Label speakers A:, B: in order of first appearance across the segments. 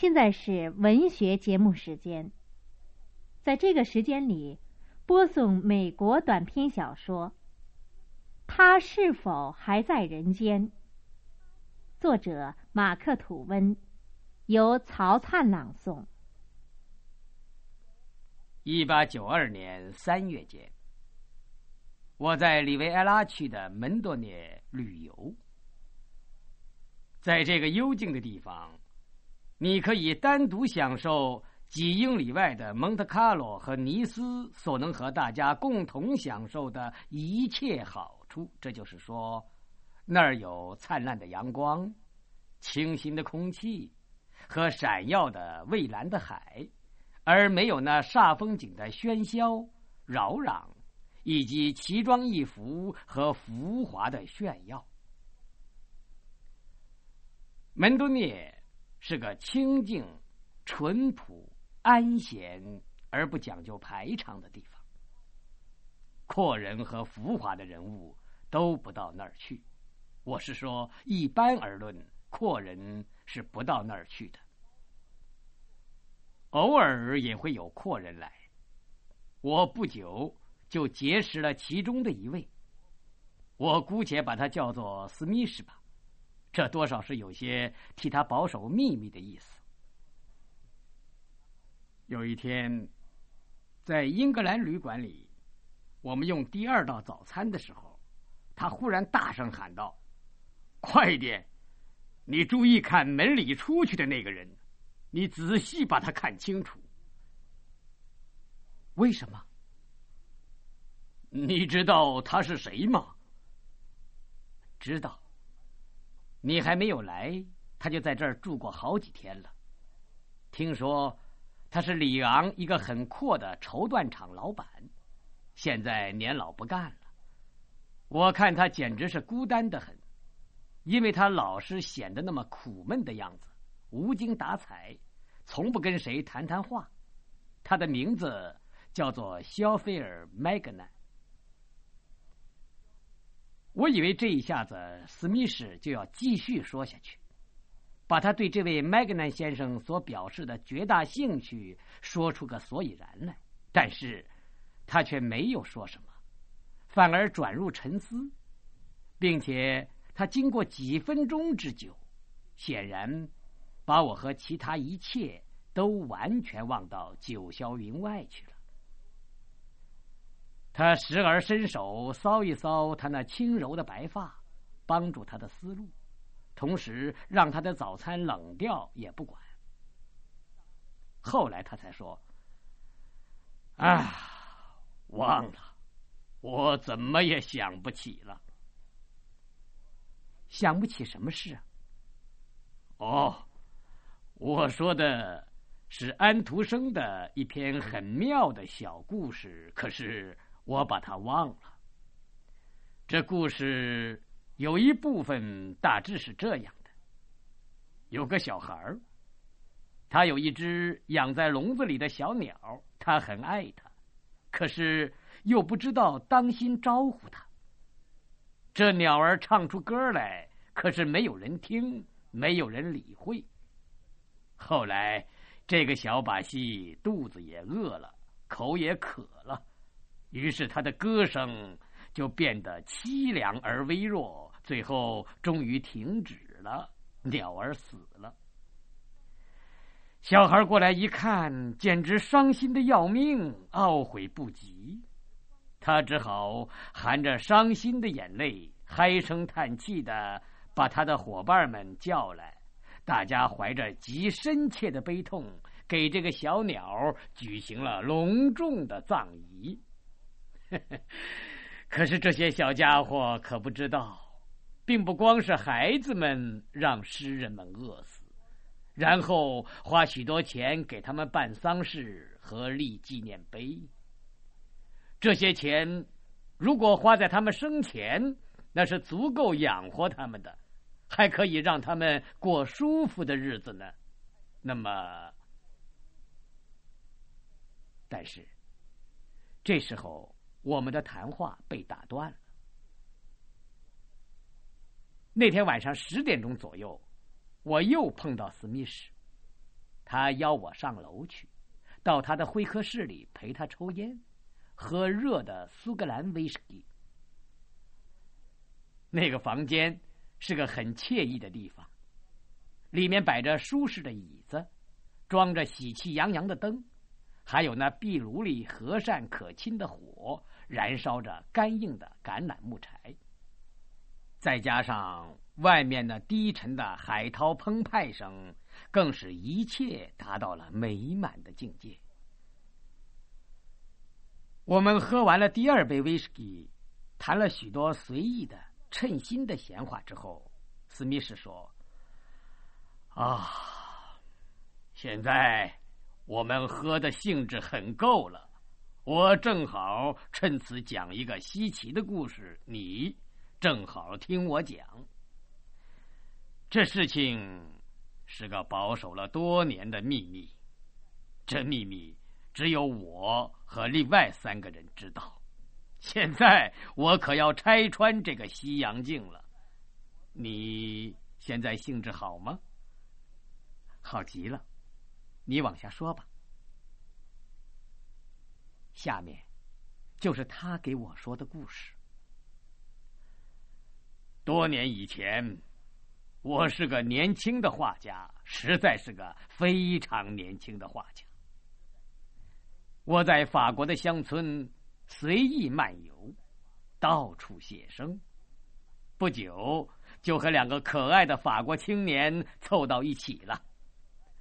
A: 现在是文学节目时间。在这个时间里，播送美国短篇小说《他是否还在人间》，作者马克·吐温，由曹灿朗诵。
B: 一八九二年三月间，我在里维埃拉区的门多涅旅游，在这个幽静的地方。你可以单独享受几英里外的蒙特卡罗和尼斯所能和大家共同享受的一切好处。这就是说，那儿有灿烂的阳光、清新的空气和闪耀的蔚蓝的海，而没有那煞风景的喧嚣、扰攘，以及奇装异服和浮华的炫耀。门多涅。是个清静、淳朴、安闲而不讲究排场的地方。阔人和浮华的人物都不到那儿去。我是说，一般而论，阔人是不到那儿去的。偶尔也会有阔人来。我不久就结识了其中的一位，我姑且把他叫做斯密什吧。这多少是有些替他保守秘密的意思。有一天，在英格兰旅馆里，我们用第二道早餐的时候，他忽然大声喊道：“快点！你注意看门里出去的那个人，你仔细把他看清楚。为什么？你知道他是谁吗？知道。”你还没有来，他就在这儿住过好几天了。听说他是里昂一个很阔的绸缎厂老板，现在年老不干了。我看他简直是孤单的很，因为他老是显得那么苦闷的样子，无精打采，从不跟谁谈谈话。他的名字叫做肖菲尔·麦格南。我以为这一下子史密斯就要继续说下去，把他对这位麦格南先生所表示的绝大兴趣说出个所以然来，但是他却没有说什么，反而转入沉思，并且他经过几分钟之久，显然把我和其他一切都完全忘到九霄云外去了。他时而伸手搔一搔他那轻柔的白发，帮助他的思路，同时让他的早餐冷掉也不管。后来他才说：“啊，忘了，我怎么也想不起了。想不起什么事啊？哦，我说的是安徒生的一篇很妙的小故事，可是。”我把他忘了。这故事有一部分大致是这样的：有个小孩儿，他有一只养在笼子里的小鸟，他很爱它，可是又不知道当心招呼它。这鸟儿唱出歌来，可是没有人听，没有人理会。后来，这个小把戏肚子也饿了，口也渴了。于是他的歌声就变得凄凉而微弱，最后终于停止了。鸟儿死了。小孩过来一看，简直伤心的要命，懊悔不及。他只好含着伤心的眼泪，唉声叹气的把他的伙伴们叫来，大家怀着极深切的悲痛，给这个小鸟举行了隆重的葬仪。可是这些小家伙可不知道，并不光是孩子们让诗人们饿死，然后花许多钱给他们办丧事和立纪念碑。这些钱如果花在他们生前，那是足够养活他们的，还可以让他们过舒服的日子呢。那么，但是这时候。我们的谈话被打断了。那天晚上十点钟左右，我又碰到史密斯。他邀我上楼去，到他的会客室里陪他抽烟，喝热的苏格兰威士忌。那个房间是个很惬意的地方，里面摆着舒适的椅子，装着喜气洋洋的灯，还有那壁炉里和善可亲的火，燃烧着干硬的橄榄木柴。再加上外面那低沉的海涛澎湃声，更使一切达到了美满的境界。我们喝完了第二杯威士忌，谈了许多随意的。称心的闲话之后，史密斯说：“啊，现在我们喝的兴致很够了，我正好趁此讲一个稀奇的故事，你正好听我讲。这事情是个保守了多年的秘密，这秘密只有我和另外三个人知道。”现在我可要拆穿这个西洋镜了，你现在兴致好吗？好极了，你往下说吧。下面就是他给我说的故事。多年以前，我是个年轻的画家，实在是个非常年轻的画家。我在法国的乡村。随意漫游，到处写生，不久就和两个可爱的法国青年凑到一起了。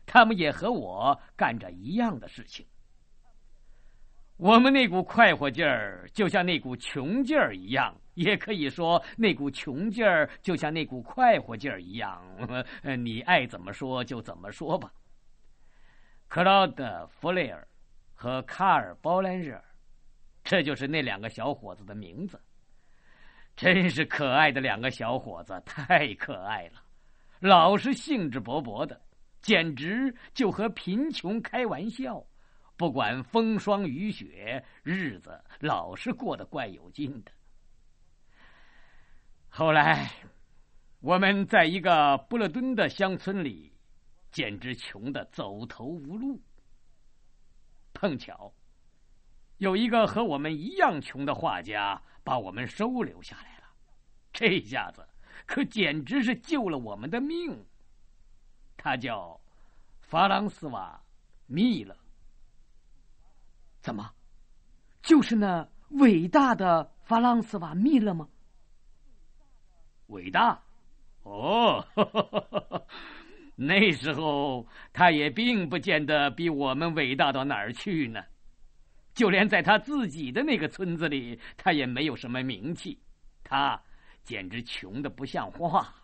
B: 他们也和我干着一样的事情。我们那股快活劲儿，就像那股穷劲儿一样，也可以说那股穷劲儿就像那股快活劲儿一样。你爱怎么说就怎么说吧。克劳德·弗雷尔和卡尔·包兰热。这就是那两个小伙子的名字，真是可爱的两个小伙子，太可爱了，老是兴致勃勃的，简直就和贫穷开玩笑，不管风霜雨雪，日子老是过得怪有劲的。后来，我们在一个布勒敦的乡村里，简直穷得走投无路，碰巧。有一个和我们一样穷的画家把我们收留下来了，这下子可简直是救了我们的命。他叫法朗斯瓦·密勒，怎么，就是那伟大的法朗斯瓦·密勒吗？伟大？哦，那时候他也并不见得比我们伟大到哪儿去呢。就连在他自己的那个村子里，他也没有什么名气，他简直穷的不像话。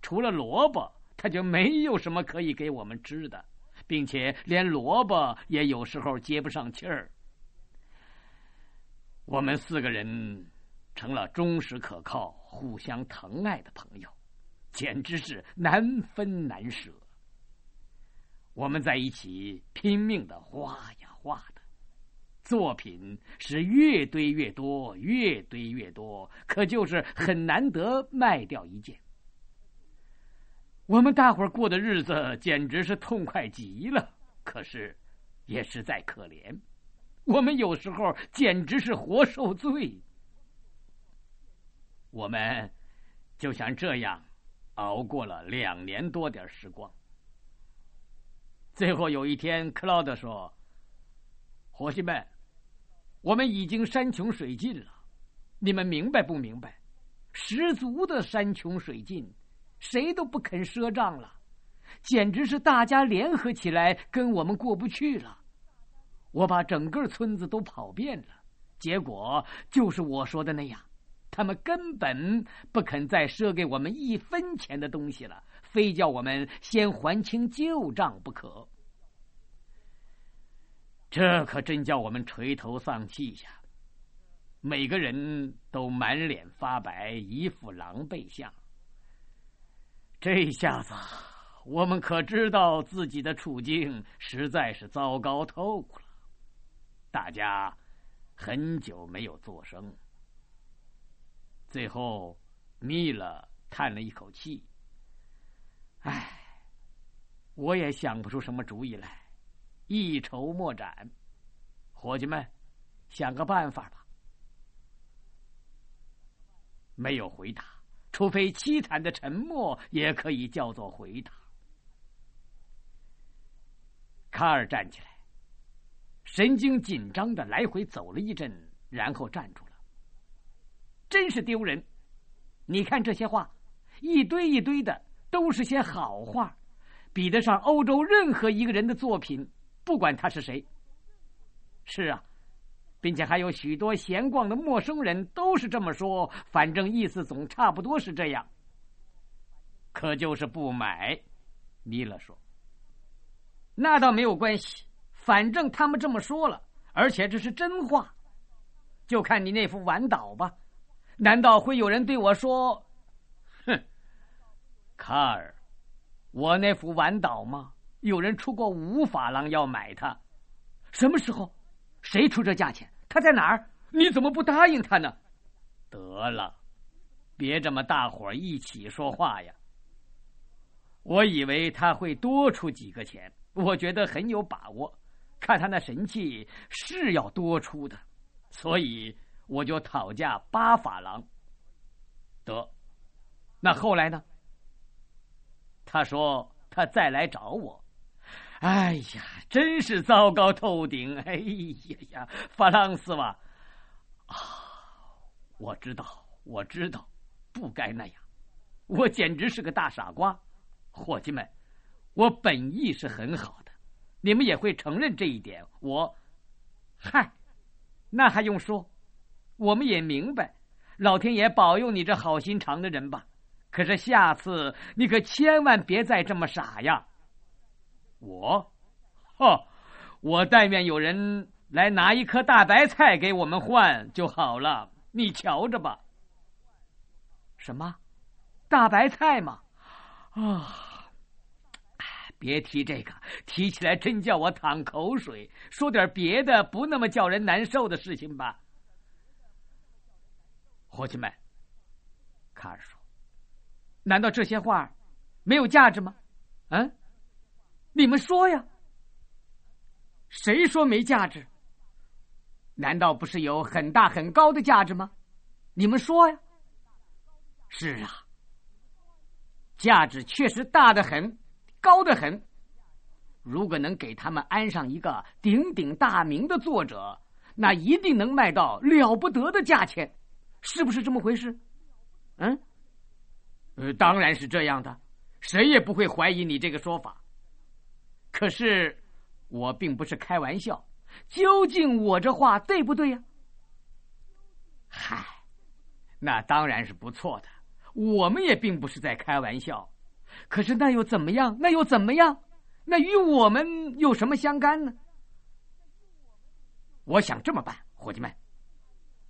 B: 除了萝卜，他就没有什么可以给我们吃的，并且连萝卜也有时候接不上气儿。我们四个人成了忠实可靠、互相疼爱的朋友，简直是难分难舍。我们在一起拼命的画呀画的。作品是越堆越多，越堆越多，可就是很难得卖掉一件。我们大伙儿过的日子简直是痛快极了，可是也实在可怜。我们有时候简直是活受罪。我们就像这样熬过了两年多点时光。最后有一天，克劳德说：“伙计们。”我们已经山穷水尽了，你们明白不明白？十足的山穷水尽，谁都不肯赊账了，简直是大家联合起来跟我们过不去了。我把整个村子都跑遍了，结果就是我说的那样，他们根本不肯再赊给我们一分钱的东西了，非叫我们先还清旧账不可。这可真叫我们垂头丧气呀！每个人都满脸发白，一副狼狈相。这下子，我们可知道自己的处境实在是糟糕透了。大家很久没有作声。最后，密勒叹了一口气：“唉，我也想不出什么主意来，一筹莫展。伙计们，想个办法吧。没有回答，除非凄惨的沉默也可以叫做回答。卡尔站起来，神经紧张的来回走了一阵，然后站住了。真是丢人！你看这些话，一堆一堆的，都是些好话。比得上欧洲任何一个人的作品，不管他是谁。是啊，并且还有许多闲逛的陌生人都是这么说，反正意思总差不多是这样。可就是不买，米勒说。那倒没有关系，反正他们这么说了，而且这是真话。就看你那副晚岛吧，难道会有人对我说：“哼，卡尔。”我那幅晚岛吗？有人出过五法郎要买它，什么时候？谁出这价钱？他在哪儿？你怎么不答应他呢？得了，别这么大伙一起说话呀！我以为他会多出几个钱，我觉得很有把握，看他那神气是要多出的，所以我就讨价八法郎。得，那后来呢？他说：“他再来找我。”哎呀，真是糟糕透顶！哎呀呀，法朗斯瓦啊，我知道，我知道，不该那样，我简直是个大傻瓜。伙计们，我本意是很好的，你们也会承认这一点。我，嗨，那还用说？我们也明白，老天爷保佑你这好心肠的人吧。可是下次你可千万别再这么傻呀！我，呵，我但愿有人来拿一颗大白菜给我们换就好了。你瞧着吧。什么？大白菜吗？啊！别提这个，提起来真叫我淌口水。说点别的，不那么叫人难受的事情吧。伙计们，卡尔说。难道这些话没有价值吗？嗯，你们说呀。谁说没价值？难道不是有很大很高的价值吗？你们说呀。是啊，价值确实大的很，高的很。如果能给他们安上一个鼎鼎大名的作者，那一定能卖到了不得的价钱，是不是这么回事？嗯。呃，当然是这样的，谁也不会怀疑你这个说法。可是，我并不是开玩笑。究竟我这话对不对呀？嗨，那当然是不错的。我们也并不是在开玩笑。可是那又怎么样？那又怎么样？那与我们有什么相干呢？我想这么办，伙计们，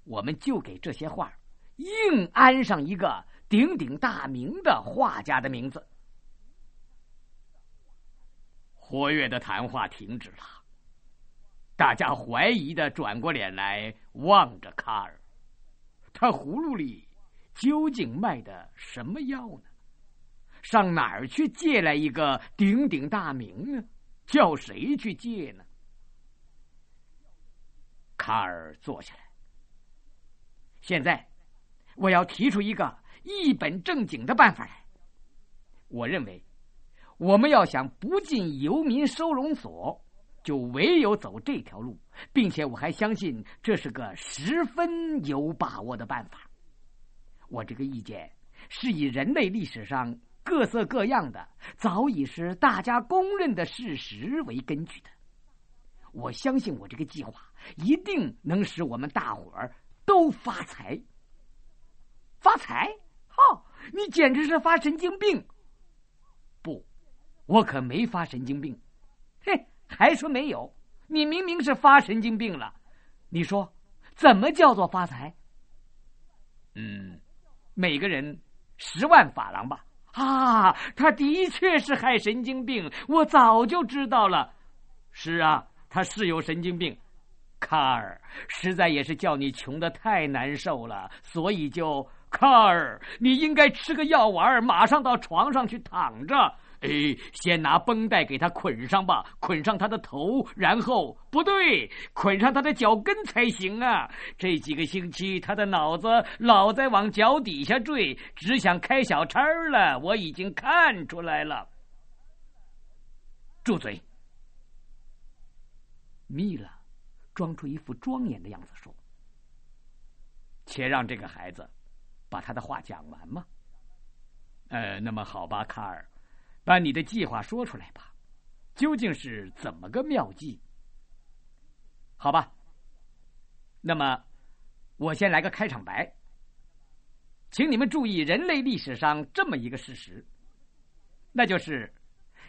B: 我们就给这些画硬安上一个。鼎鼎大名的画家的名字。活跃的谈话停止了，大家怀疑的转过脸来望着卡尔，他葫芦里究竟卖的什么药呢？上哪儿去借来一个鼎鼎大名呢？叫谁去借呢？卡尔坐下来，现在我要提出一个。一本正经的办法来，我认为，我们要想不进游民收容所，就唯有走这条路，并且我还相信这是个十分有把握的办法。我这个意见是以人类历史上各色各样的、早已是大家公认的事实为根据的。我相信我这个计划一定能使我们大伙儿都发财，发财。哦，你简直是发神经病！我可没发神经病。嘿，还说没有？你明明是发神经病了。你说，怎么叫做发财？嗯，每个人十万法郎吧。啊，他的确是害神经病，我早就知道了。是啊，他是有神经病。卡尔，实在也是叫你穷的太难受了，所以就。卡尔，你应该吃个药丸，马上到床上去躺着，哎，先拿绷带给他捆上吧，捆上他的头，然后不对，捆上他的脚跟才行啊！这几个星期，他的脑子老在往脚底下坠，只想开小差了。我已经看出来了。住嘴！米拉装出一副庄严的样子说：“且让这个孩子把他的话讲完嘛。”呃，那么好吧，卡尔，把你的计划说出来吧，究竟是怎么个妙计？好吧，那么我先来个开场白，请你们注意人类历史上这么一个事实，那就是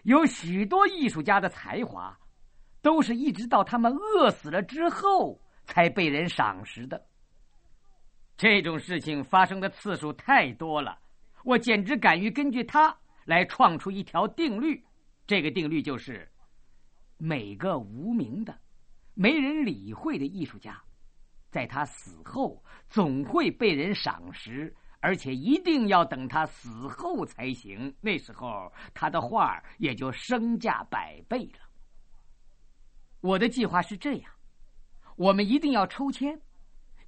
B: 有许多艺术家的才华，都是一直到他们饿死了之后才被人赏识的。这种事情发生的次数太多了。我简直敢于根据它来创出一条定律，这个定律就是：每个无名的、没人理会的艺术家，在他死后总会被人赏识，而且一定要等他死后才行。那时候他的画也就身价百倍了。我的计划是这样：我们一定要抽签，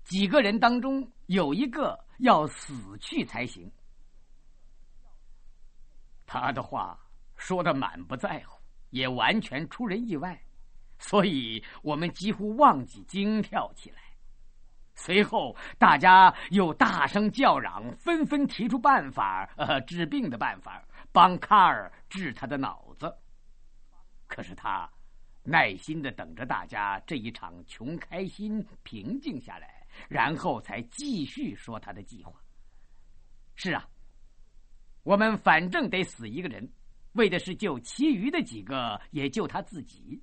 B: 几个人当中有一个要死去才行。他的话说的满不在乎，也完全出人意外，所以我们几乎忘记惊跳起来。随后，大家又大声叫嚷，纷纷提出办法，呃，治病的办法，帮卡尔治他的脑子。可是他耐心的等着大家这一场穷开心平静下来，然后才继续说他的计划。是啊。我们反正得死一个人，为的是救其余的几个，也救他自己。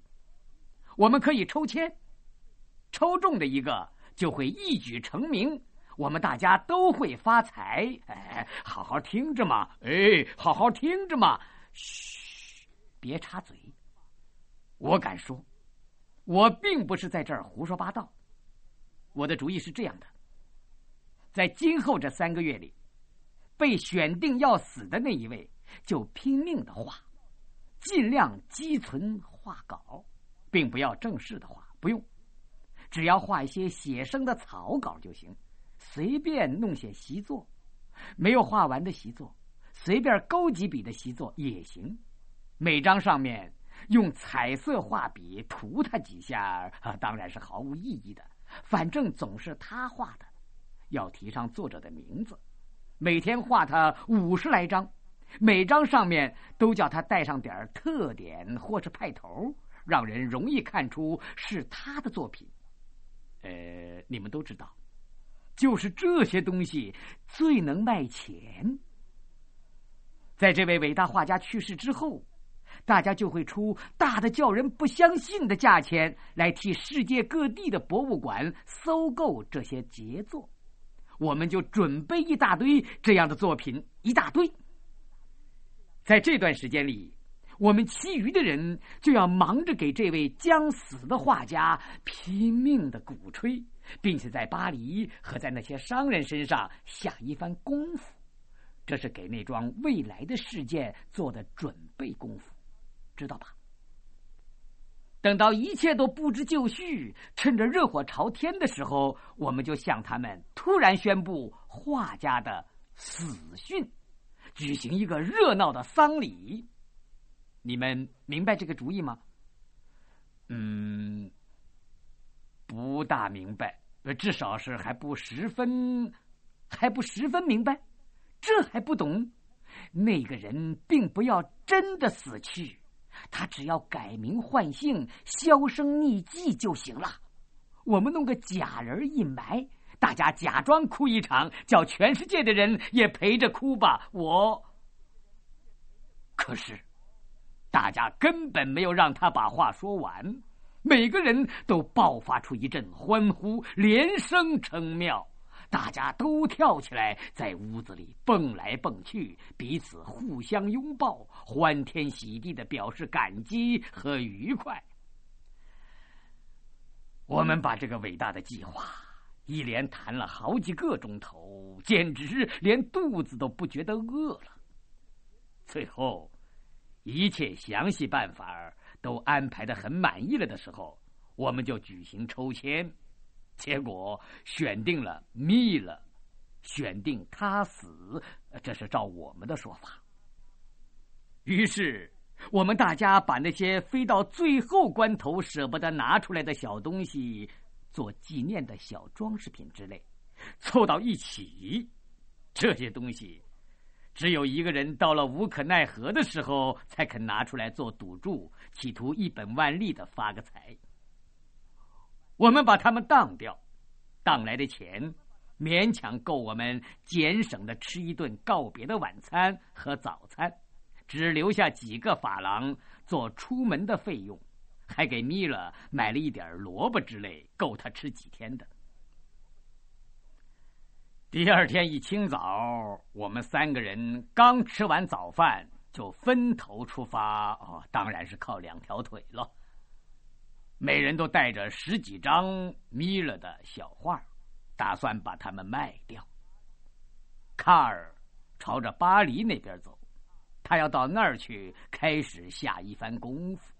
B: 我们可以抽签，抽中的一个就会一举成名，我们大家都会发财。哎，好好听着嘛！哎，好好听着嘛！嘘，别插嘴。我敢说，我并不是在这儿胡说八道。我的主意是这样的：在今后这三个月里。被选定要死的那一位，就拼命的画，尽量积存画稿，并不要正式的画，不用，只要画一些写生的草稿就行，随便弄些习作，没有画完的习作，随便勾几笔的习作也行。每张上面用彩色画笔涂它几下，啊，当然是毫无意义的，反正总是他画的，要提上作者的名字。每天画他五十来张，每张上面都叫他带上点特点或是派头，让人容易看出是他的作品。呃，你们都知道，就是这些东西最能卖钱。在这位伟大画家去世之后，大家就会出大的叫人不相信的价钱来替世界各地的博物馆搜购这些杰作。我们就准备一大堆这样的作品，一大堆。在这段时间里，我们其余的人就要忙着给这位将死的画家拼命的鼓吹，并且在巴黎和在那些商人身上下一番功夫。这是给那桩未来的事件做的准备功夫，知道吧？等到一切都不知就绪，趁着热火朝天的时候，我们就向他们突然宣布画家的死讯，举行一个热闹的丧礼。你们明白这个主意吗？嗯，不大明白，至少是还不十分，还不十分明白。这还不懂？那个人并不要真的死去。他只要改名换姓、销声匿迹就行了。我们弄个假人一埋，大家假装哭一场，叫全世界的人也陪着哭吧。我可是，大家根本没有让他把话说完，每个人都爆发出一阵欢呼，连声称妙。大家都跳起来，在屋子里蹦来蹦去，彼此互相拥抱，欢天喜地的表示感激和愉快。我们把这个伟大的计划一连谈了好几个钟头，简直连肚子都不觉得饿了。最后，一切详细办法都安排的很满意了的时候，我们就举行抽签，结果选定了密了，选定他死，这是照我们的说法。于是，我们大家把那些飞到最后关头舍不得拿出来的小东西，做纪念的小装饰品之类，凑到一起。这些东西，只有一个人到了无可奈何的时候，才肯拿出来做赌注，企图一本万利的发个财。我们把他们当掉，当来的钱勉强够我们俭省的吃一顿告别的晚餐和早餐。只留下几个法郎做出门的费用，还给米勒买了一点萝卜之类，够他吃几天的。第二天一清早，我们三个人刚吃完早饭，就分头出发。哦，当然是靠两条腿了。每人都带着十几张米勒的小画，打算把它们卖掉。卡尔朝着巴黎那边走。他要到那儿去开始下一番功夫，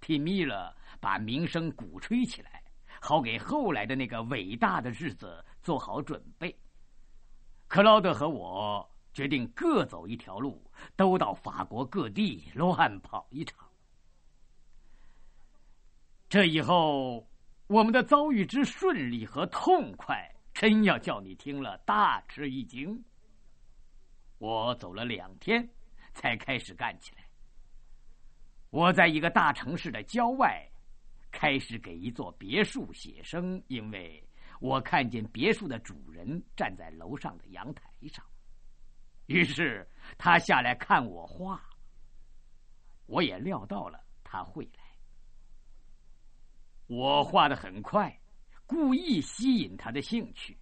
B: 替米勒把名声鼓吹起来，好给后来的那个伟大的日子做好准备。克劳德和我决定各走一条路，都到法国各地乱跑一场。这以后我们的遭遇之顺利和痛快，真要叫你听了大吃一惊。我走了两天。才开始干起来。我在一个大城市的郊外，开始给一座别墅写生，因为我看见别墅的主人站在楼上的阳台上，于是他下来看我画。我也料到了他会来。我画的很快，故意吸引他的兴趣。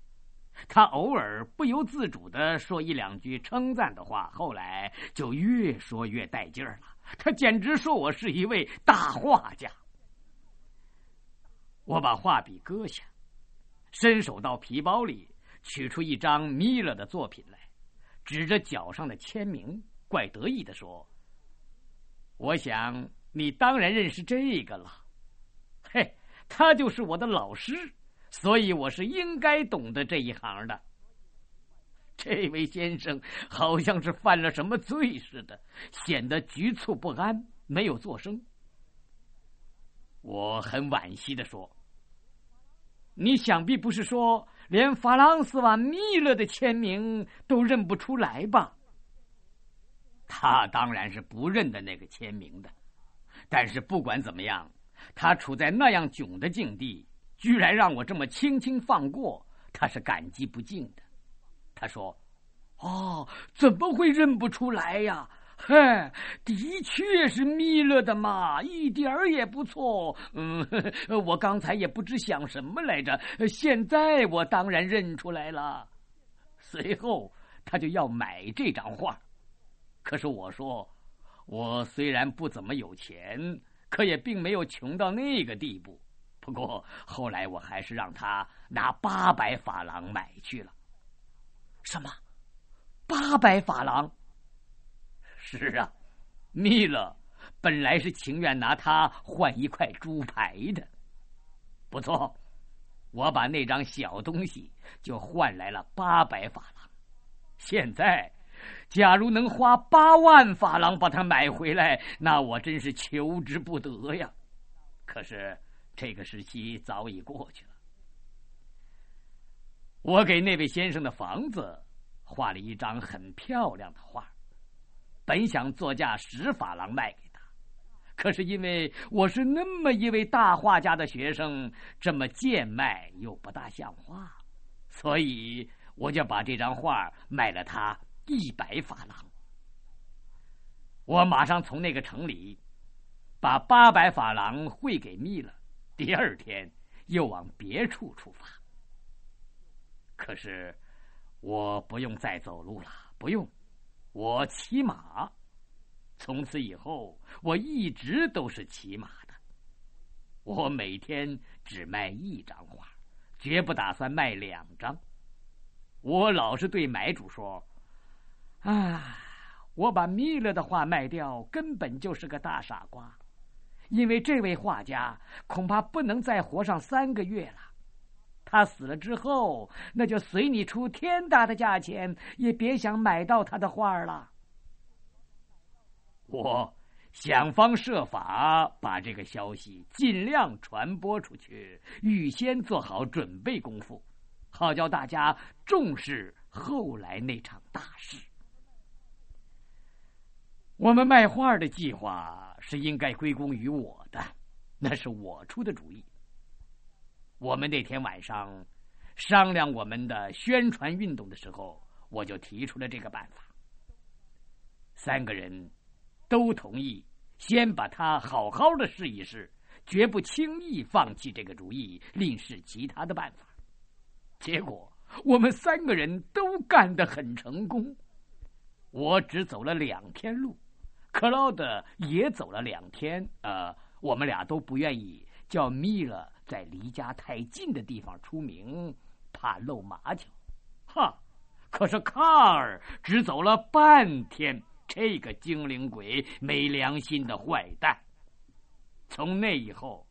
B: 他偶尔不由自主的说一两句称赞的话，后来就越说越带劲儿了。他简直说我是一位大画家。我把画笔搁下，伸手到皮包里取出一张米勒的作品来，指着脚上的签名，怪得意的说：“我想你当然认识这个了。嘿，他就是我的老师。”所以我是应该懂得这一行的。这位先生好像是犯了什么罪似的，显得局促不安，没有作声。我很惋惜的说：“你想必不是说连法朗斯瓦密勒的签名都认不出来吧？”他当然是不认得那个签名的，但是不管怎么样，他处在那样窘的境地。居然让我这么轻轻放过，他是感激不尽的。他说：“哦，怎么会认不出来呀？嘿，的确是弥勒的嘛，一点儿也不错。嗯，我刚才也不知想什么来着，现在我当然认出来了。随后他就要买这张画，可是我说，我虽然不怎么有钱，可也并没有穷到那个地步。”不过后来我还是让他拿八百法郎买去了。什么？八百法郎？是啊，米勒本来是情愿拿它换一块猪排的。不错，我把那张小东西就换来了八百法郎。现在，假如能花八万法郎把它买回来，那我真是求之不得呀。可是。这个时期早已过去了。我给那位先生的房子画了一张很漂亮的画，本想作价十法郎卖给他，可是因为我是那么一位大画家的学生，这么贱卖又不大像话，所以我就把这张画卖了他一百法郎。我马上从那个城里把八百法郎汇给密了。第二天又往别处出发。可是我不用再走路了，不用，我骑马。从此以后，我一直都是骑马的。我每天只卖一张画，绝不打算卖两张。我老是对买主说：“啊，我把米勒的画卖掉，根本就是个大傻瓜，因为这位画家恐怕不能再活上三个月了。他死了之后，那就随你出天大的价钱，也别想买到他的画了。我想方设法把这个消息尽量传播出去，预先做好准备功夫，好叫大家重视后来那场大事。我们卖画的计划是应该归功于我的，那是我出的主意。我们那天晚上商量我们的宣传运动的时候，我就提出了这个办法。三个人都同意，先把他好好的试一试，绝不轻易放弃这个主意，另试其他的办法。结果我们三个人都干得很成功，我只走了两天路。克劳德也走了两天，呃，我们俩都不愿意叫米勒在离家太近的地方出名，怕露马脚。哈，可是卡尔只走了半天，这个精灵鬼、没良心的坏蛋。从那以后，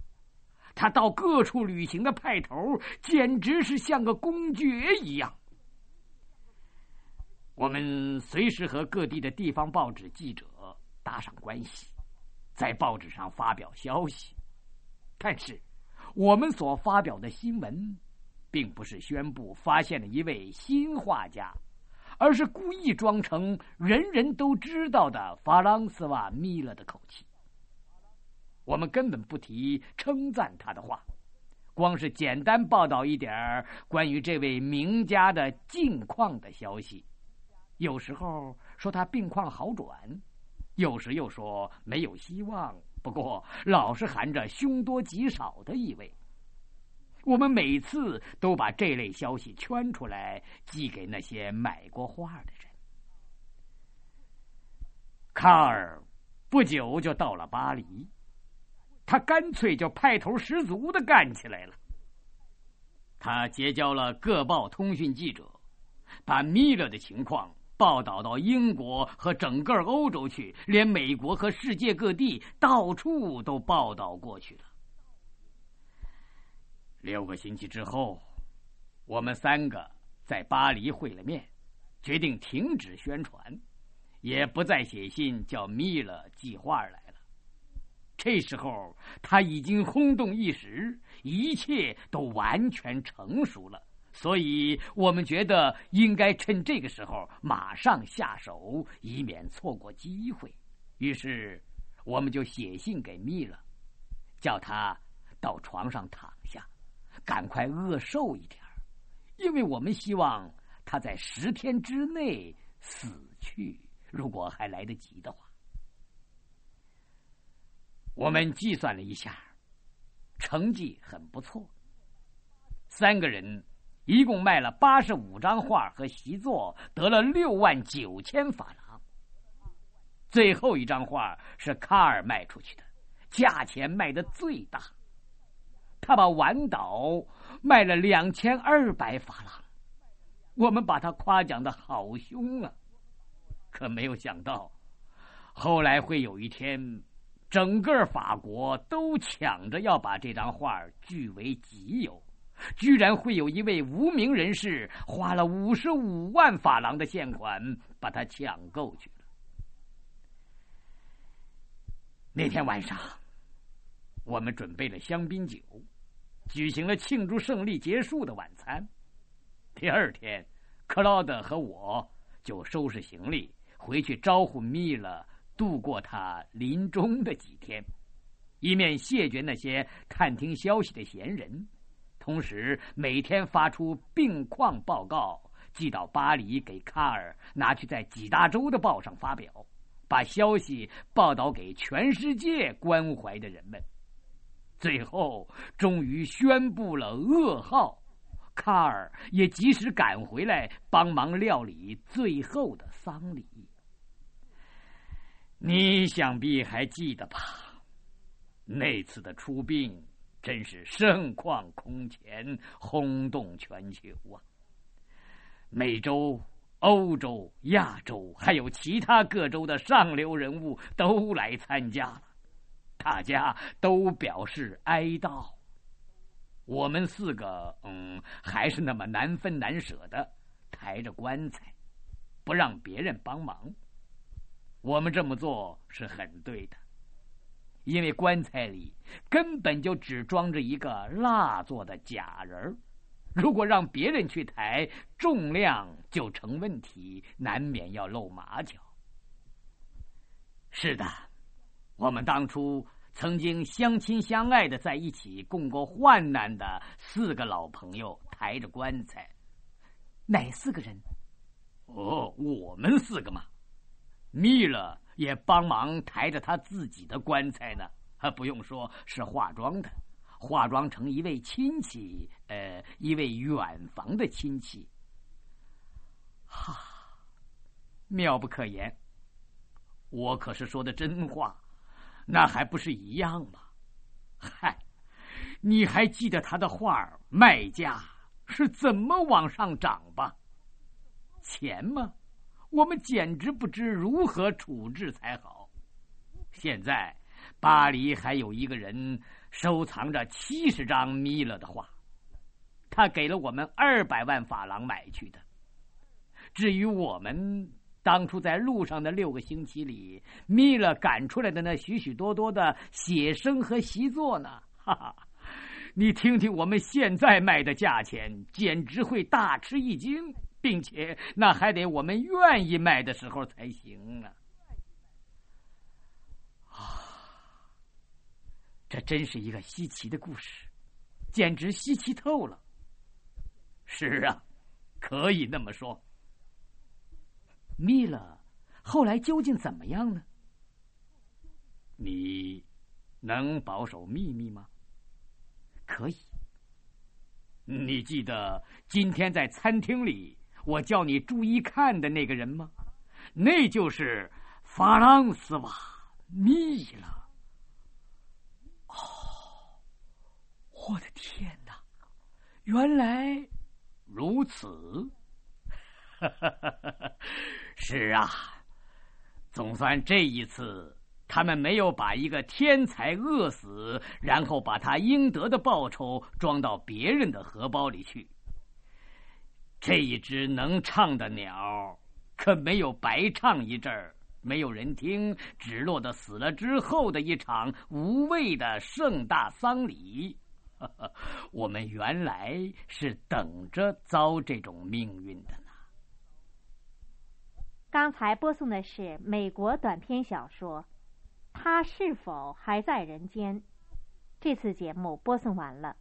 B: 他到各处旅行的派头，简直是像个公爵一样。我们随时和各地的地方报纸记者。搭上关系，在报纸上发表消息，但是我们所发表的新闻，并不是宣布发现了一位新画家，而是故意装成人人都知道的法朗斯瓦米勒的口气。我们根本不提称赞他的话，光是简单报道一点关于这位名家的近况的消息，有时候说他病况好转。有时又说没有希望，不过老是含着凶多吉少的意味。我们每次都把这类消息圈出来，寄给那些买过画的人。卡尔不久就到了巴黎，他干脆就派头十足的干起来了。他结交了各报通讯记者，把米勒的情况。报道到英国和整个欧洲去，连美国和世界各地到处都报道过去了。六个星期之后，我们三个在巴黎会了面，决定停止宣传，也不再写信叫米勒寄画来了。这时候他已经轰动一时，一切都完全成熟了。所以我们觉得应该趁这个时候马上下手，以免错过机会。于是，我们就写信给密勒，叫他到床上躺下，赶快饿瘦一点因为我们希望他在十天之内死去，如果还来得及的话。我们计算了一下，成绩很不错，三个人。一共卖了八十五张画和习作，得了六万九千法郎。最后一张画是卡尔卖出去的，价钱卖的最大。他把晚岛卖了两千二百法郎，我们把他夸奖的好凶啊！可没有想到，后来会有一天，整个法国都抢着要把这张画据为己有。居然会有一位无名人士花了五十五万法郎的现款把它抢购去了。那天晚上，我们准备了香槟酒，举行了庆祝胜利结束的晚餐。第二天，克劳德和我就收拾行李回去招呼米勒度过他临终的几天，一面谢绝那些探听消息的闲人。同时，每天发出病况报告，寄到巴黎给卡尔，拿去在几大洲的报上发表，把消息报道给全世界关怀的人们。最后，终于宣布了噩耗，卡尔也及时赶回来帮忙料理最后的丧礼。你想必还记得吧？那次的出殡。真是盛况空前，轰动全球啊！美洲、欧洲、亚洲还有其他各州的上流人物都来参加了，大家都表示哀悼。我们四个，嗯，还是那么难分难舍的抬着棺材，不让别人帮忙。我们这么做是很对的，因为棺材里根本就只装着一个蜡做的假人儿。如果让别人去抬，重量就成问题，难免要露马脚。是的，我们当初曾经相亲相爱的在一起，共过患难的四个老朋友抬着棺材。
C: 哪四个人？
B: 哦，我们四个嘛。密勒也帮忙抬着他自己的棺材呢。啊，不用说，是化妆的。化妆成一位亲戚，呃，一位远房的亲戚。哈，妙不可言。我可是说的真话，那还不是一样吗？嗨，你还记得他的画卖价是怎么往上涨吧？钱吗？我们简直不知如何处置才好。现在巴黎还有一个人。收藏着七十张米勒的画，他给了我们二百万法郎买去的。至于我们当初在路上的六个星期里，米勒赶出来的那许许多多的写生和习作呢？哈哈，你听听我们现在卖的价钱，简直会大吃一惊，并且那还得我们愿意卖的时候才行啊。这真是一个稀奇的故事，简直稀奇透了。是啊，可以那么说。米勒后来究竟怎么样呢？你能保守秘密吗？
C: 可以。
B: 你记得今天在餐厅里我叫你注意看的那个人吗？那就是法朗斯瓦米勒。
C: 我的天哪！原来
B: 如此。是啊，总算这一次，他们没有把一个天才饿死，然后把他应得的报酬装到别人的荷包里去。这一只能唱的鸟，可没有白唱一阵儿，没有人听，只落得死了之后的一场无谓的盛大丧礼。我们原来是等着遭这种命运的呢。
A: 刚才播送的是美国短篇小说《他是否还在人间》。这次节目播送完了。